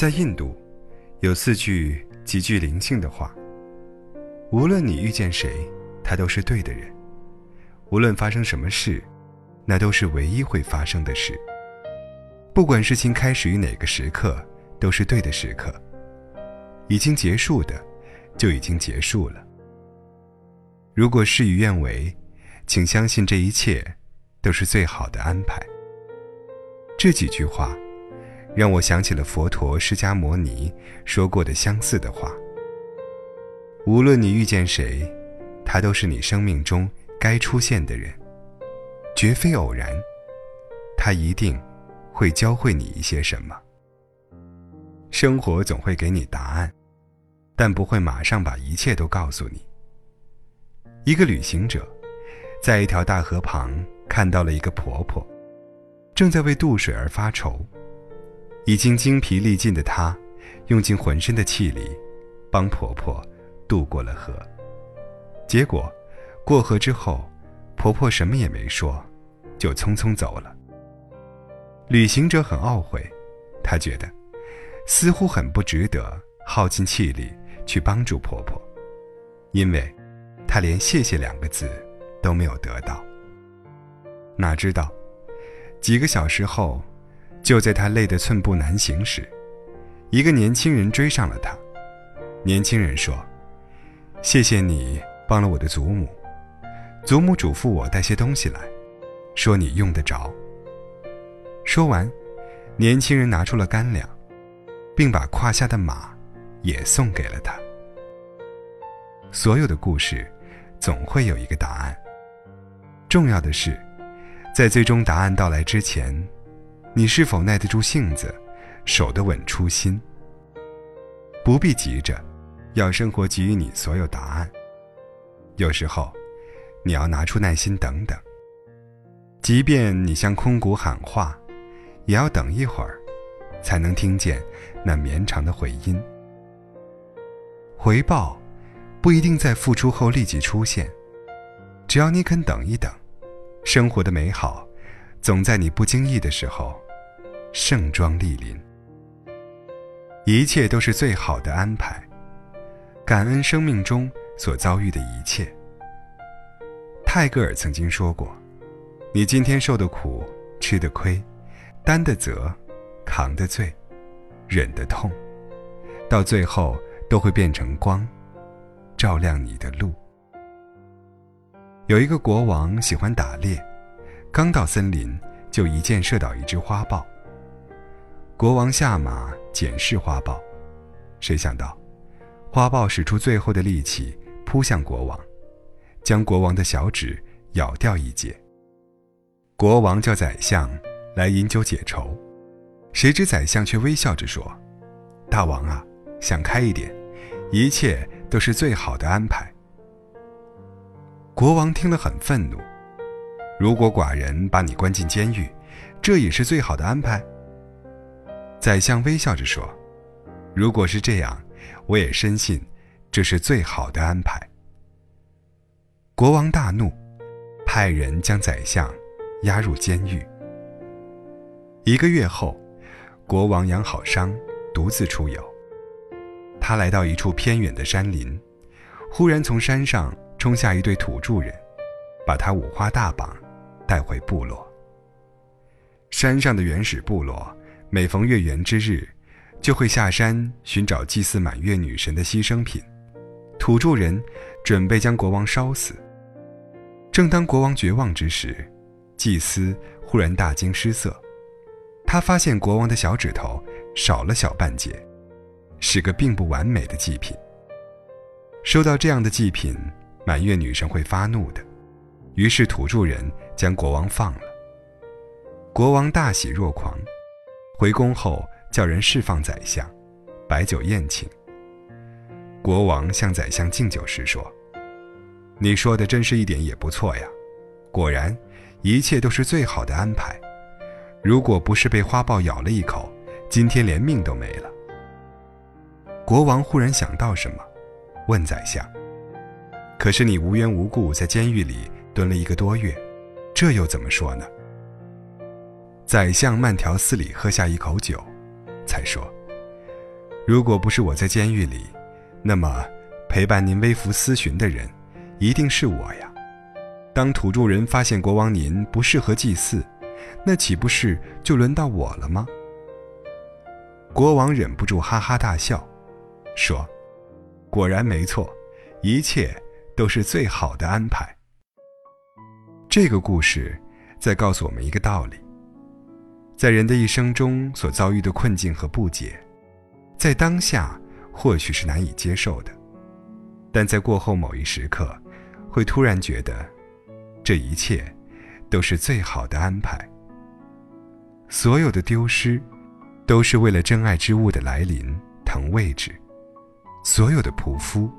在印度，有四句极具灵性的话：无论你遇见谁，他都是对的人；无论发生什么事，那都是唯一会发生的事。不管事情开始于哪个时刻，都是对的时刻。已经结束的，就已经结束了。如果事与愿违，请相信这一切都是最好的安排。这几句话，让我想起了佛陀释迦牟尼说过的相似的话：无论你遇见谁，他都是你生命中该出现的人，绝非偶然。他一定会教会你一些什么。生活总会给你答案。但不会马上把一切都告诉你。一个旅行者，在一条大河旁看到了一个婆婆，正在为渡水而发愁。已经精疲力尽的她，用尽浑身的气力，帮婆婆渡过了河。结果，过河之后，婆婆什么也没说，就匆匆走了。旅行者很懊悔，他觉得，似乎很不值得耗尽气力。去帮助婆婆，因为，她连“谢谢”两个字都没有得到。哪知道，几个小时后，就在他累得寸步难行时，一个年轻人追上了他。年轻人说：“谢谢你帮了我的祖母，祖母嘱咐我带些东西来，说你用得着。”说完，年轻人拿出了干粮，并把胯下的马。也送给了他。所有的故事，总会有一个答案。重要的是，在最终答案到来之前，你是否耐得住性子，守得稳初心。不必急着，要生活给予你所有答案。有时候，你要拿出耐心等等。即便你向空谷喊话，也要等一会儿，才能听见那绵长的回音。回报不一定在付出后立即出现，只要你肯等一等，生活的美好总在你不经意的时候盛装莅临。一切都是最好的安排，感恩生命中所遭遇的一切。泰戈尔曾经说过：“你今天受的苦、吃的亏、担的责、扛的罪、忍的痛，到最后。”都会变成光，照亮你的路。有一个国王喜欢打猎，刚到森林就一箭射倒一只花豹。国王下马检视花豹，谁想到，花豹使出最后的力气扑向国王，将国王的小指咬掉一截。国王叫宰相来饮酒解愁，谁知宰相却微笑着说：“大王啊，想开一点。”一切都是最好的安排。国王听了很愤怒。如果寡人把你关进监狱，这也是最好的安排。宰相微笑着说：“如果是这样，我也深信这是最好的安排。”国王大怒，派人将宰相押入监狱。一个月后，国王养好伤，独自出游。他来到一处偏远的山林，忽然从山上冲下一对土著人，把他五花大绑，带回部落。山上的原始部落每逢月圆之日，就会下山寻找祭祀满月女神的牺牲品。土著人准备将国王烧死。正当国王绝望之时，祭司忽然大惊失色，他发现国王的小指头少了小半截。是个并不完美的祭品。收到这样的祭品，满月女神会发怒的。于是土著人将国王放了。国王大喜若狂，回宫后叫人释放宰相，摆酒宴请。国王向宰相敬酒时说：“你说的真是一点也不错呀，果然，一切都是最好的安排。如果不是被花豹咬了一口，今天连命都没了。”国王忽然想到什么，问宰相：“可是你无缘无故在监狱里蹲了一个多月，这又怎么说呢？”宰相慢条斯理喝下一口酒，才说：“如果不是我在监狱里，那么陪伴您微服私巡的人，一定是我呀。当土著人发现国王您不适合祭祀，那岂不是就轮到我了吗？国王忍不住哈哈大笑，说：“果然没错，一切都是最好的安排。”这个故事在告诉我们一个道理：在人的一生中所遭遇的困境和不解，在当下或许是难以接受的，但在过后某一时刻，会突然觉得。这一切，都是最好的安排。所有的丢失，都是为了真爱之物的来临腾位置；所有的匍匐，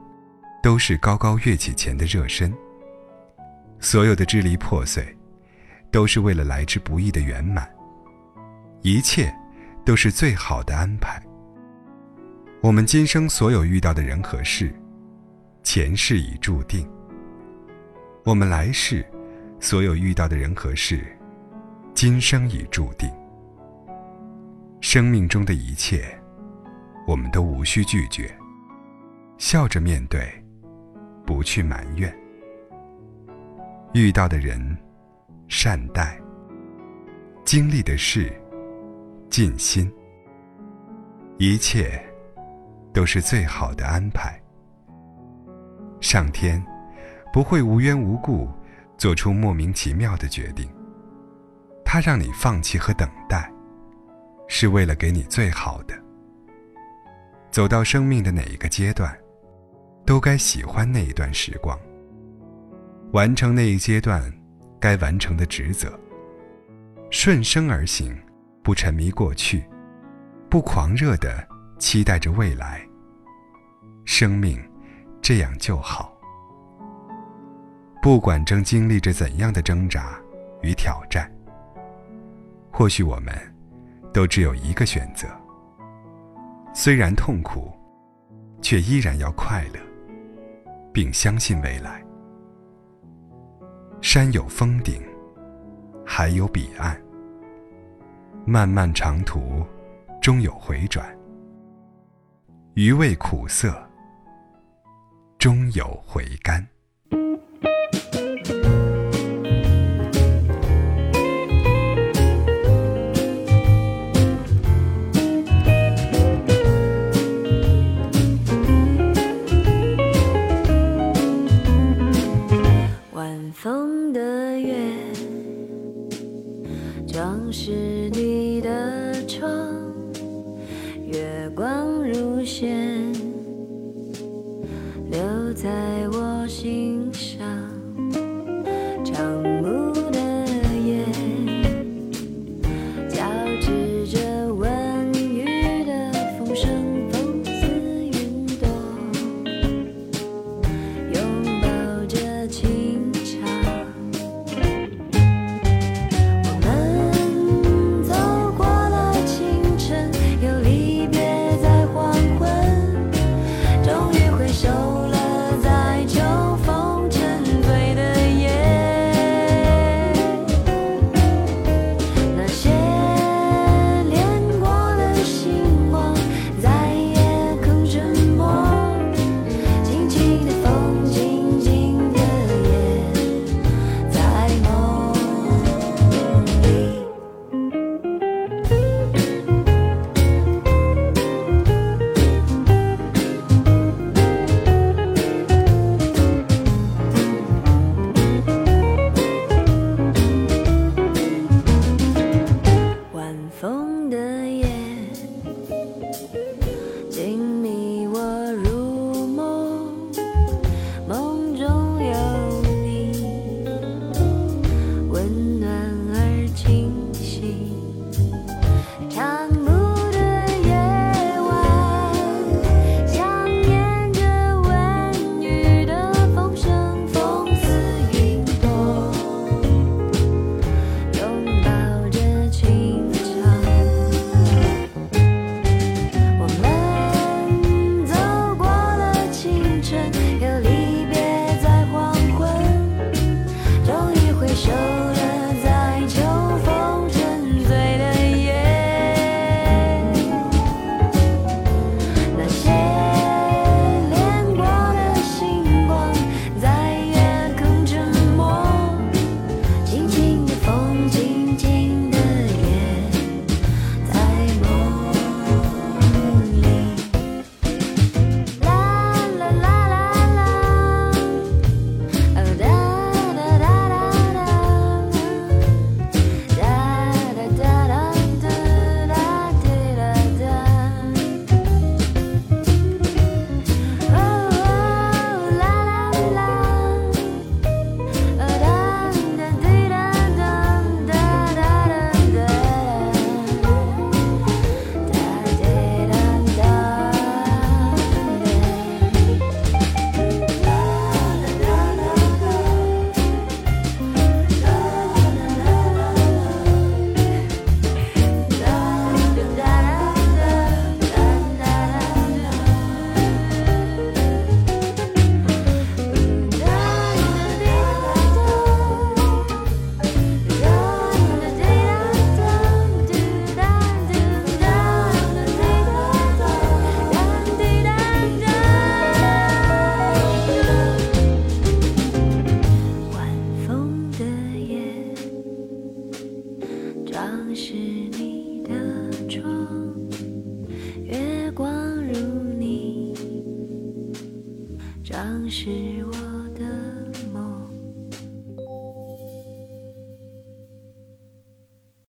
都是高高跃起前的热身；所有的支离破碎，都是为了来之不易的圆满。一切，都是最好的安排。我们今生所有遇到的人和事，前世已注定。我们来世所有遇到的人和事，今生已注定。生命中的一切，我们都无需拒绝，笑着面对，不去埋怨。遇到的人，善待；经历的事，尽心。一切，都是最好的安排。上天。不会无缘无故做出莫名其妙的决定。他让你放弃和等待，是为了给你最好的。走到生命的哪一个阶段，都该喜欢那一段时光，完成那一阶段该完成的职责。顺生而行，不沉迷过去，不狂热的期待着未来。生命这样就好。不管正经历着怎样的挣扎与挑战，或许我们都只有一个选择：虽然痛苦，却依然要快乐，并相信未来。山有峰顶，海有彼岸，漫漫长途终有回转，余味苦涩，终有回甘。在我心